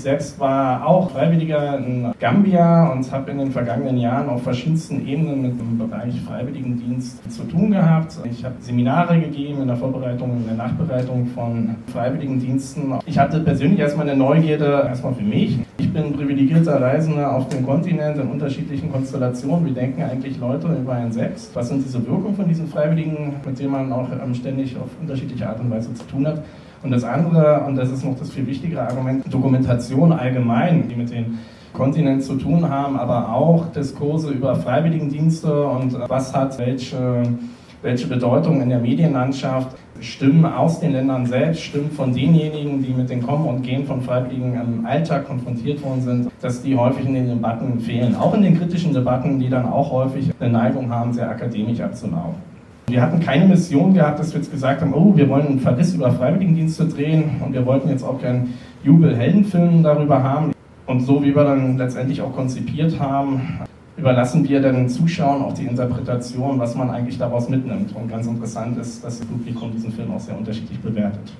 Ich selbst war auch Freiwilliger in Gambia und habe in den vergangenen Jahren auf verschiedensten Ebenen mit dem Bereich Freiwilligendienst zu tun gehabt. Ich habe Seminare gegeben in der Vorbereitung, in der Nachbereitung von Freiwilligendiensten. Ich hatte persönlich erstmal eine Neugierde, erstmal für mich. Ich bin privilegierter Reisender auf dem Kontinent in unterschiedlichen Konstellationen. Wie denken eigentlich Leute über einen selbst? Was sind diese Wirkungen von diesen Freiwilligen, mit denen man auch ähm, ständig auf unterschiedliche Art und Weise zu tun hat? Und das andere, und das ist noch das viel wichtigere Argument, Dokumentation allgemein, die mit den Kontinent zu tun haben, aber auch Diskurse über Freiwilligendienste und was hat welche, welche Bedeutung in der Medienlandschaft. Stimmen aus den Ländern selbst, Stimmen von denjenigen, die mit dem Kommen und Gehen von Freiwilligen im Alltag konfrontiert worden sind, dass die häufig in den Debatten fehlen. Auch in den kritischen Debatten, die dann auch häufig eine Neigung haben, sehr akademisch abzulaufen. Wir hatten keine Mission gehabt, dass wir jetzt gesagt haben, oh, wir wollen einen Verriss über Freiwilligendienste drehen und wir wollten jetzt auch keinen Jubel-Heldenfilm darüber haben. Und so wie wir dann letztendlich auch konzipiert haben, überlassen wir den Zuschauern auch die Interpretation, was man eigentlich daraus mitnimmt. Und ganz interessant ist, dass das Publikum diesen Film auch sehr unterschiedlich bewertet.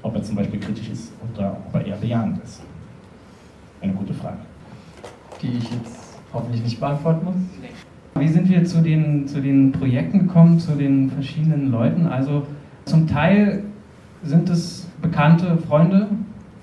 Ob er zum Beispiel kritisch ist oder ob er eher bejahend ist. Eine gute Frage. Die ich jetzt hoffentlich nicht beantworten muss. Wie sind wir zu den, zu den Projekten gekommen, zu den verschiedenen Leuten? Also zum Teil sind es bekannte Freunde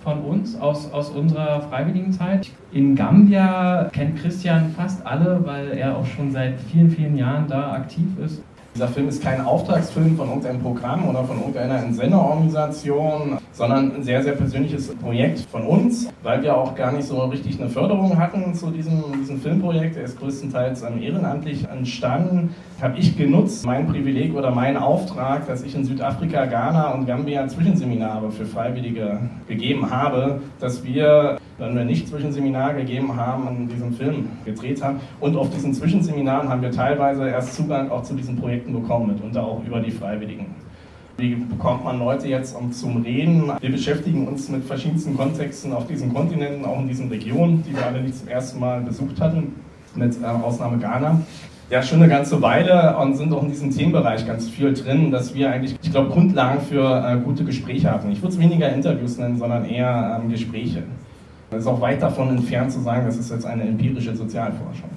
von uns aus, aus unserer Freiwilligenzeit. In Gambia kennt Christian fast alle, weil er auch schon seit vielen, vielen Jahren da aktiv ist. Dieser Film ist kein Auftragsfilm von irgendeinem Programm oder von irgendeiner Entsenderorganisation, sondern ein sehr, sehr persönliches Projekt von uns, weil wir auch gar nicht so richtig eine Förderung hatten zu diesem, diesem Filmprojekt. Er ist größtenteils ehrenamtlich entstanden. Habe ich genutzt, mein Privileg oder meinen Auftrag, dass ich in Südafrika, Ghana und Gambia Zwischenseminare für Freiwillige gegeben habe, dass wir wenn wir nicht Zwischenseminare gegeben haben, an diesem Film gedreht haben. Und auf diesen Zwischenseminaren haben wir teilweise erst Zugang auch zu diesen Projekten bekommen, mitunter auch über die Freiwilligen. Wie bekommt man Leute jetzt um zum Reden? Wir beschäftigen uns mit verschiedensten Kontexten auf diesen Kontinenten, auch in diesen Regionen, die wir alle nicht zum ersten Mal besucht hatten, mit äh, Ausnahme Ghana. Ja, schon eine ganze Weile und sind auch in diesem Themenbereich ganz viel drin, dass wir eigentlich, ich glaube, Grundlagen für äh, gute Gespräche hatten. Ich würde es weniger Interviews nennen, sondern eher ähm, Gespräche. Es ist auch weit davon entfernt zu sagen, das ist jetzt eine empirische Sozialforschung.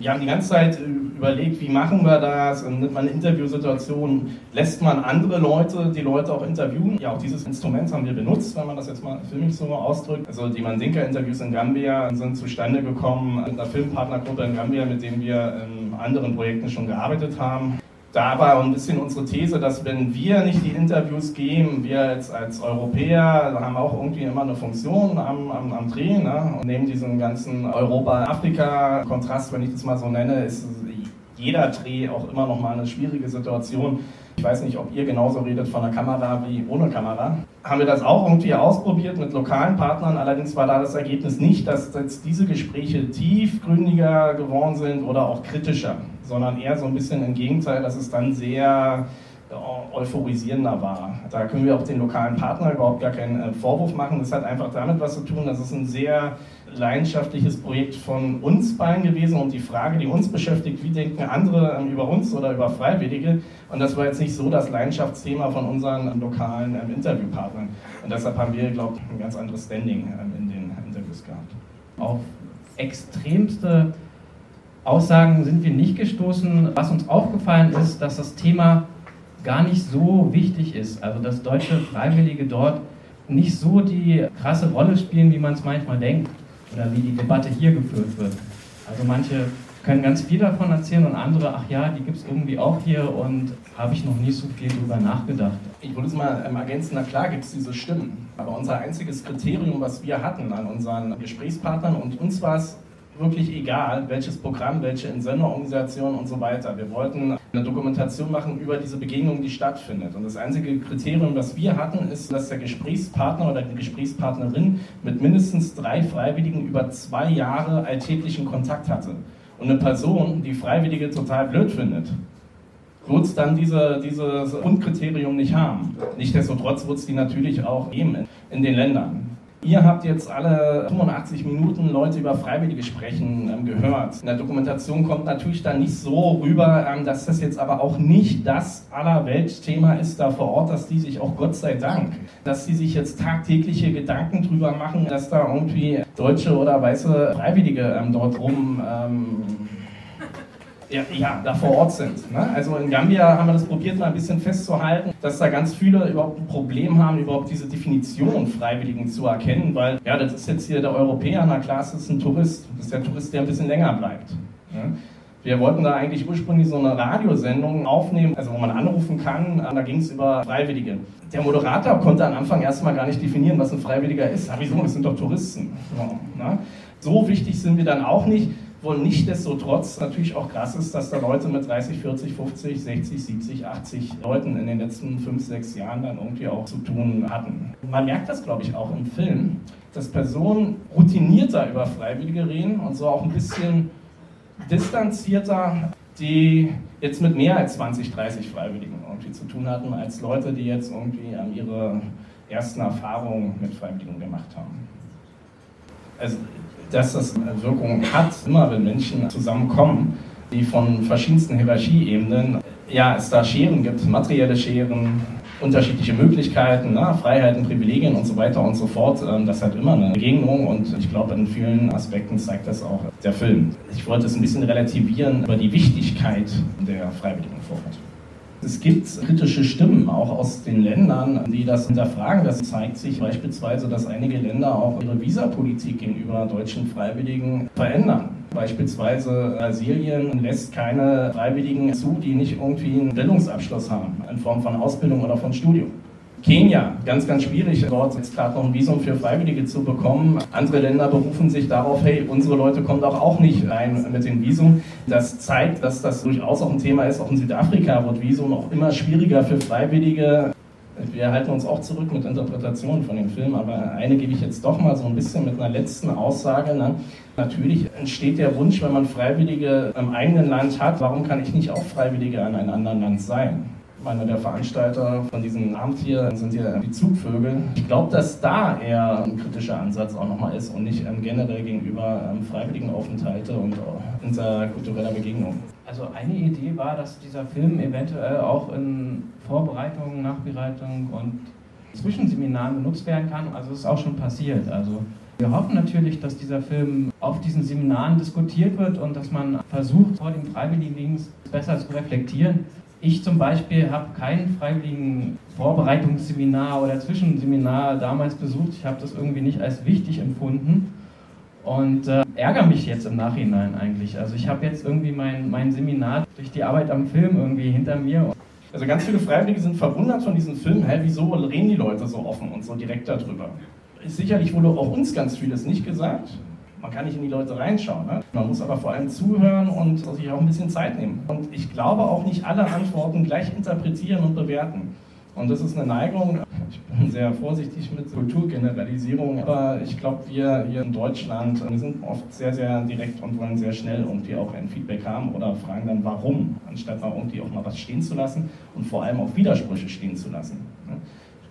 Wir haben die ganze Zeit überlegt, wie machen wir das? Und nimmt man eine Interviewsituation, lässt man andere Leute, die Leute auch interviewen? Ja, auch dieses Instrument haben wir benutzt, wenn man das jetzt mal filmisch so ausdrückt. Also die Mandinka-Interviews in Gambia sind zustande gekommen mit einer Filmpartnergruppe in Gambia, mit dem wir in anderen Projekten schon gearbeitet haben da war ein bisschen unsere These, dass wenn wir nicht die Interviews geben, wir jetzt als Europäer haben auch irgendwie immer eine Funktion am, am, am Dreh ne? und neben diesem ganzen Europa-Afrika-Kontrast, wenn ich das mal so nenne, ist jeder Dreh auch immer noch mal eine schwierige Situation. Ich weiß nicht, ob ihr genauso redet von der Kamera wie ohne Kamera. Haben wir das auch irgendwie ausprobiert mit lokalen Partnern, allerdings war da das Ergebnis nicht, dass jetzt diese Gespräche tiefgründiger geworden sind oder auch kritischer sondern eher so ein bisschen im Gegenteil, dass es dann sehr äh, euphorisierender war. Da können wir auch den lokalen Partner überhaupt gar keinen äh, Vorwurf machen. Das hat einfach damit was zu tun, dass es ein sehr leidenschaftliches Projekt von uns beiden gewesen und die Frage, die uns beschäftigt, wie denken andere ähm, über uns oder über Freiwillige. Und das war jetzt nicht so das Leidenschaftsthema von unseren lokalen ähm, Interviewpartnern. Und deshalb haben wir, glaube ich, ein ganz anderes Standing ähm, in den Interviews gehabt. Auf extremste Aussagen sind wir nicht gestoßen. Was uns aufgefallen ist, dass das Thema gar nicht so wichtig ist. Also dass deutsche Freiwillige dort nicht so die krasse Rolle spielen, wie man es manchmal denkt oder wie die Debatte hier geführt wird. Also manche können ganz viel davon erzählen und andere, ach ja, die gibt es irgendwie auch hier und habe ich noch nie so viel drüber nachgedacht. Ich würde es mal ähm, ergänzen, na klar gibt es diese Stimmen, aber unser einziges Kriterium, was wir hatten an unseren Gesprächspartnern und uns war es wirklich egal, welches Programm, welche Entsenderorganisation und so weiter. Wir wollten eine Dokumentation machen über diese Begegnung, die stattfindet. Und das einzige Kriterium, das wir hatten, ist, dass der Gesprächspartner oder die Gesprächspartnerin mit mindestens drei Freiwilligen über zwei Jahre alltäglichen Kontakt hatte. Und eine Person, die Freiwillige total blöd findet, wird dann diese, dieses Grundkriterium nicht haben. Nichtsdestotrotz wird es die natürlich auch geben in den Ländern. Ihr habt jetzt alle 85 Minuten Leute über Freiwillige sprechen ähm, gehört. In der Dokumentation kommt natürlich dann nicht so rüber, ähm, dass das jetzt aber auch nicht das Allerweltthema ist da vor Ort, dass die sich auch Gott sei Dank, dass die sich jetzt tagtägliche Gedanken drüber machen, dass da irgendwie deutsche oder weiße Freiwillige ähm, dort rum ähm, ja, ja, da vor Ort sind. Ne? Also in Gambia haben wir das probiert, mal ein bisschen festzuhalten, dass da ganz viele überhaupt ein Problem haben, überhaupt diese Definition Freiwilligen zu erkennen, weil, ja, das ist jetzt hier der Europäer, na klar, das ist ein Tourist. Das ist der Tourist, der ein bisschen länger bleibt. Ne? Wir wollten da eigentlich ursprünglich so eine Radiosendung aufnehmen, also wo man anrufen kann, da ging es über Freiwillige. Der Moderator konnte am Anfang erstmal gar nicht definieren, was ein Freiwilliger ist. Aber wieso? Das sind doch Touristen. So, ne? so wichtig sind wir dann auch nicht wo nichtdestotrotz natürlich auch krass ist, dass da Leute mit 30, 40, 50, 60, 70, 80 Leuten in den letzten 5, 6 Jahren dann irgendwie auch zu tun hatten. Man merkt das, glaube ich, auch im Film, dass Personen routinierter über Freiwillige reden und so auch ein bisschen distanzierter, die jetzt mit mehr als 20, 30 Freiwilligen irgendwie zu tun hatten, als Leute, die jetzt irgendwie an ihre ersten Erfahrungen mit Freiwilligen gemacht haben. Also dass das eine Wirkung hat, immer wenn Menschen zusammenkommen, die von verschiedensten Hierarchieebenen, ja, es da Scheren gibt, materielle Scheren, unterschiedliche Möglichkeiten, na, Freiheiten, Privilegien und so weiter und so fort. Ähm, das hat immer eine Begegnung und ich glaube, in vielen Aspekten zeigt das auch der Film. Ich wollte es ein bisschen relativieren über die Wichtigkeit der Freiwilligen vor. Es gibt kritische Stimmen auch aus den Ländern, die das hinterfragen. Das zeigt sich beispielsweise, dass einige Länder auch ihre Visapolitik gegenüber deutschen Freiwilligen verändern. Beispielsweise Brasilien lässt keine Freiwilligen zu, die nicht irgendwie einen Bildungsabschluss haben, in Form von Ausbildung oder von Studium. Kenia, ganz, ganz schwierig, dort jetzt gerade noch ein Visum für Freiwillige zu bekommen. Andere Länder berufen sich darauf, hey, unsere Leute kommen doch auch nicht rein mit dem Visum. Das zeigt, dass das durchaus auch ein Thema ist. Auch in Südafrika wird Visum auch immer schwieriger für Freiwillige. Wir halten uns auch zurück mit Interpretationen von dem Film, aber eine gebe ich jetzt doch mal so ein bisschen mit einer letzten Aussage. Ne? Natürlich entsteht der Wunsch, wenn man Freiwillige im eigenen Land hat, warum kann ich nicht auch Freiwillige an einem anderen Land sein? Einer der Veranstalter von diesem Abend hier sind ja die Zugvögel. Ich glaube, dass da eher ein kritischer Ansatz auch nochmal ist und nicht ähm, generell gegenüber ähm, freiwilligen Aufenthalte und äh, interkultureller Begegnung. Also eine Idee war, dass dieser Film eventuell auch in Vorbereitungen, Nachbereitungen und Zwischenseminaren benutzt werden kann. Also es ist auch schon passiert. Also wir hoffen natürlich, dass dieser Film auf diesen Seminaren diskutiert wird und dass man versucht, vor dem Freiwilligendienst besser zu reflektieren, ich zum Beispiel habe kein freiwilligen Vorbereitungsseminar oder Zwischenseminar damals besucht. Ich habe das irgendwie nicht als wichtig empfunden und äh, ärgere mich jetzt im Nachhinein eigentlich. Also ich habe jetzt irgendwie mein, mein Seminar durch die Arbeit am Film irgendwie hinter mir. Also ganz viele Freiwillige sind verwundert von diesem Film. Hä, wieso reden die Leute so offen und so direkt darüber? Sicherlich wurde auch uns ganz vieles nicht gesagt. Man kann nicht in die Leute reinschauen. Ne? Man muss aber vor allem zuhören und sich auch ein bisschen Zeit nehmen. Und ich glaube auch nicht alle Antworten gleich interpretieren und bewerten. Und das ist eine Neigung. Ich bin sehr vorsichtig mit Kulturgeneralisierung, aber ich glaube, wir hier in Deutschland, wir sind oft sehr, sehr direkt und wollen sehr schnell irgendwie auch ein Feedback haben oder fragen dann, warum, anstatt mal irgendwie auch mal was stehen zu lassen und vor allem auch Widersprüche stehen zu lassen. Ne?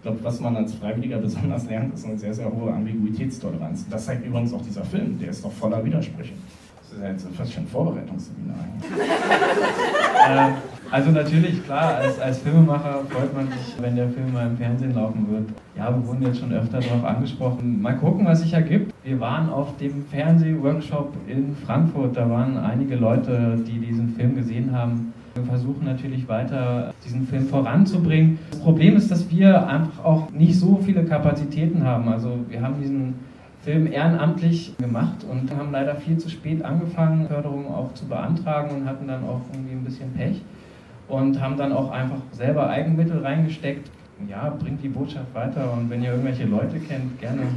Glaube, was man als Freiwilliger besonders lernt, ist eine sehr, sehr hohe Ambiguitätstoleranz. Das zeigt übrigens auch dieser Film, der ist doch voller Widersprüche. Das ist ja jetzt fast schon ein Vorbereitungsseminar. äh, also natürlich, klar, als, als Filmemacher freut man sich, wenn der Film mal im Fernsehen laufen wird. Ja, wir wurden jetzt schon öfter darauf angesprochen. Mal gucken, was sich ergibt. Wir waren auf dem Fernsehworkshop in Frankfurt. Da waren einige Leute, die diesen Film gesehen haben. Wir versuchen natürlich weiter, diesen Film voranzubringen. Das Problem ist, dass wir einfach auch nicht so viele Kapazitäten haben. Also wir haben diesen Film ehrenamtlich gemacht und haben leider viel zu spät angefangen, Förderungen auch zu beantragen und hatten dann auch irgendwie ein bisschen Pech und haben dann auch einfach selber Eigenmittel reingesteckt. Ja, bringt die Botschaft weiter und wenn ihr irgendwelche Leute kennt, gerne.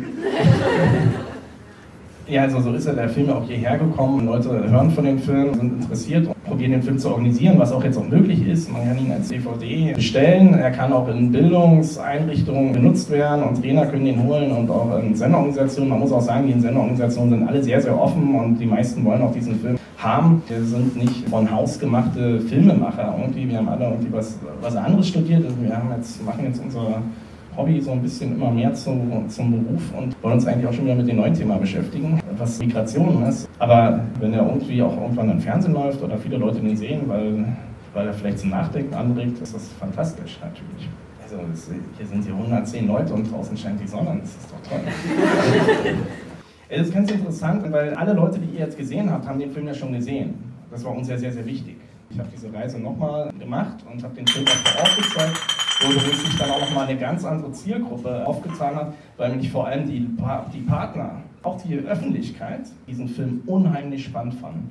Ja, also so ist ja der Film auch hierher gekommen. Leute hören von dem Film, sind interessiert probieren den Film zu organisieren, was auch jetzt auch möglich ist. Man kann ihn als DVD bestellen. Er kann auch in Bildungseinrichtungen benutzt werden und Trainer können ihn holen und auch in Senderorganisationen. Man muss auch sagen, die Senderorganisationen sind alle sehr, sehr offen und die meisten wollen auch diesen Film haben. Wir sind nicht von Haus gemachte Filmemacher irgendwie. Wir haben alle irgendwie was, was anderes studiert. Also wir haben jetzt, machen jetzt unsere Hobby so ein bisschen immer mehr zum, zum Beruf und wollen uns eigentlich auch schon wieder mit dem neuen Thema beschäftigen, was Migration ist. Aber wenn er irgendwie auch irgendwann im Fernsehen läuft oder viele Leute den sehen, weil, weil er vielleicht zum Nachdenken anregt, ist das fantastisch natürlich. Also hier sind hier 110 Leute und draußen scheint die Sonne, das ist doch toll. Es ist ganz interessant, weil alle Leute, die ihr jetzt gesehen habt, haben den Film ja schon gesehen. Das war uns ja sehr, sehr wichtig. Ich habe diese Reise nochmal gemacht und habe den Film auch vor Ort gezeigt, wo sich dann auch nochmal eine ganz andere Zielgruppe aufgetan hat, weil nämlich vor allem die, die Partner, auch die Öffentlichkeit, diesen Film unheimlich spannend fanden.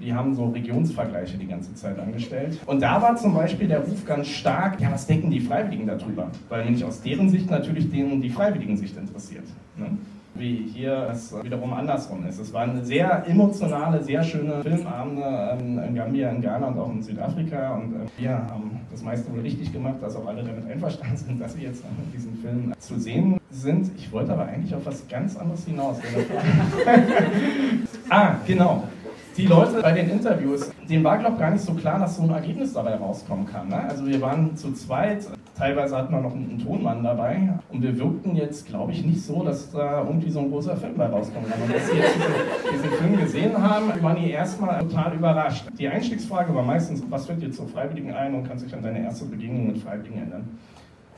Die haben so Regionsvergleiche die ganze Zeit angestellt. Und da war zum Beispiel der Ruf ganz stark, ja, was denken die Freiwilligen darüber? Weil nämlich aus deren Sicht natürlich denen die Freiwilligen Sicht interessiert. Ne? wie hier es wiederum andersrum ist. Es waren sehr emotionale, sehr schöne Filmabende in Gambia, in Ghana und auch in Südafrika. Und äh, wir haben das meiste wohl richtig gemacht, dass auch alle damit einverstanden sind, dass wir jetzt in diesem Film zu sehen sind. Ich wollte aber eigentlich auf was ganz anderes hinaus. ah, genau die Leute bei den Interviews, denen war, glaube ich, gar nicht so klar, dass so ein Ergebnis dabei rauskommen kann. Ne? Also wir waren zu zweit, teilweise hatten wir noch einen, Tonmann dabei und wir wirkten jetzt, glaube ich, nicht so, dass da irgendwie so ein großer Film bei rauskommen kann. Und als sie jetzt diese, diesen Film gesehen haben, waren die erstmal total überrascht. Die Einstiegsfrage war meistens, was fällt dir zur Freiwilligen ein und kann sich an deine erste Begegnung mit Freiwilligen erinnern?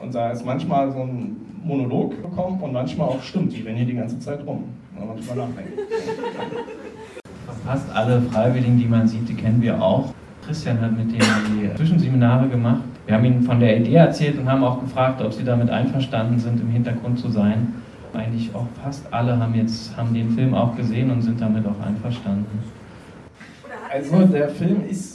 Und da ist manchmal so ein Monolog gekommen und manchmal auch stimmt, die rennen hier die ganze Zeit rum. Wenn man drüber nachdenkt fast alle Freiwilligen, die man sieht, die kennen wir auch. Christian hat mit denen die Zwischenseminare gemacht. Wir haben ihnen von der Idee erzählt und haben auch gefragt, ob sie damit einverstanden sind, im Hintergrund zu sein. Eigentlich auch fast alle haben jetzt haben den Film auch gesehen und sind damit auch einverstanden. Also der Film ist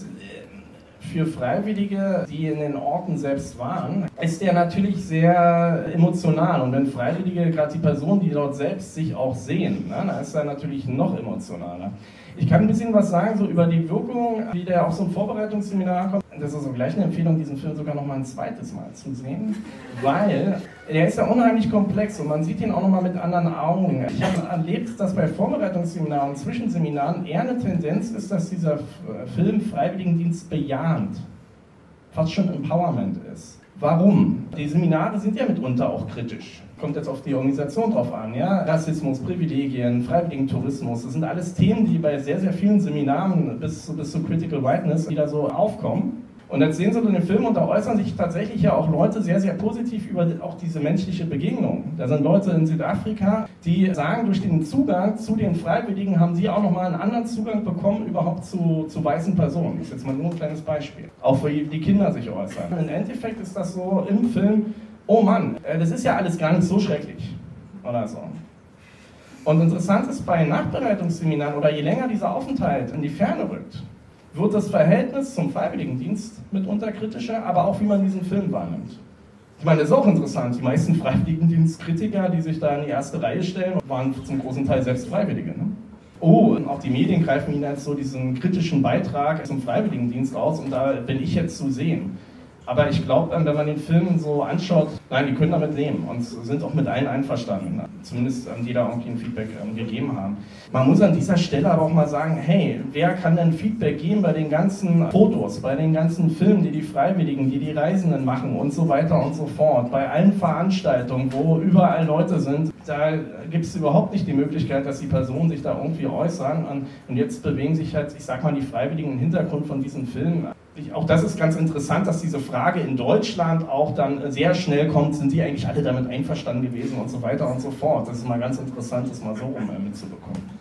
für Freiwillige, die in den Orten selbst waren, ist der natürlich sehr emotional. Und wenn Freiwillige, gerade die Personen, die dort selbst sich auch sehen, ne, dann ist er natürlich noch emotionaler. Ich kann ein bisschen was sagen so über die Wirkung, wie der auf so ein Vorbereitungsseminar kommt. Das ist so gleich eine Empfehlung, diesen Film sogar noch mal ein zweites Mal zu sehen, weil er ist ja unheimlich komplex und man sieht ihn auch noch mal mit anderen Augen. Ich habe erlebt, dass bei Vorbereitungsseminaren und Zwischenseminaren eher eine Tendenz ist, dass dieser Film Freiwilligendienst bejahend, fast schon Empowerment ist. Warum? Die Seminare sind ja mitunter auch kritisch. Kommt jetzt auf die Organisation drauf an, ja? Rassismus, Privilegien, Freiwilligentourismus, das sind alles Themen, die bei sehr, sehr vielen Seminaren bis, bis zu Critical Whiteness wieder so aufkommen. Und jetzt sehen Sie den Film und da äußern sich tatsächlich ja auch Leute sehr, sehr positiv über auch diese menschliche Begegnung. Da sind Leute in Südafrika, die sagen, durch den Zugang zu den Freiwilligen haben sie auch nochmal einen anderen Zugang bekommen überhaupt zu, zu weißen Personen. Das ist jetzt mal nur ein kleines Beispiel. Auch wie die Kinder sich äußern. Im Endeffekt ist das so im Film, oh Mann, äh, das ist ja alles gar nicht so schrecklich. Oder so. Und interessant ist bei Nachbereitungsseminaren oder je länger dieser Aufenthalt in die Ferne rückt, wird das Verhältnis zum Freiwilligendienst mitunter kritischer, aber auch wie man diesen Film wahrnimmt. Ich meine, das ist auch interessant. Die meisten Freiwilligendienstkritiker, die sich da in die erste Reihe stellen, waren zum großen Teil selbst Freiwillige. Ne? Oh, und auch die Medien greifen ihnen jetzt so diesen kritischen Beitrag zum Freiwilligendienst aus und da bin ich jetzt zu sehen. Aber ich glaube, wenn man den Film so anschaut, nein, die können damit leben und sind auch mit allen einverstanden. Zumindest die da irgendwie ein Feedback ähm, gegeben haben. Man muss an dieser Stelle aber auch mal sagen, hey, wer kann denn Feedback geben bei den ganzen Fotos, bei den ganzen Filmen, die die Freiwilligen, die die Reisenden machen und so weiter und so fort, bei allen Veranstaltungen, wo überall Leute sind, da gibt es überhaupt nicht die Möglichkeit, dass die Personen sich da irgendwie äußern. Und jetzt bewegen sich halt, ich sag mal, die Freiwilligen im Hintergrund von diesen Filmen auch das ist ganz interessant, dass diese Frage in Deutschland auch dann sehr schnell kommt, sind die eigentlich alle damit einverstanden gewesen und so weiter und so fort. Das ist mal ganz interessant, das mal so rum äh, mitzubekommen.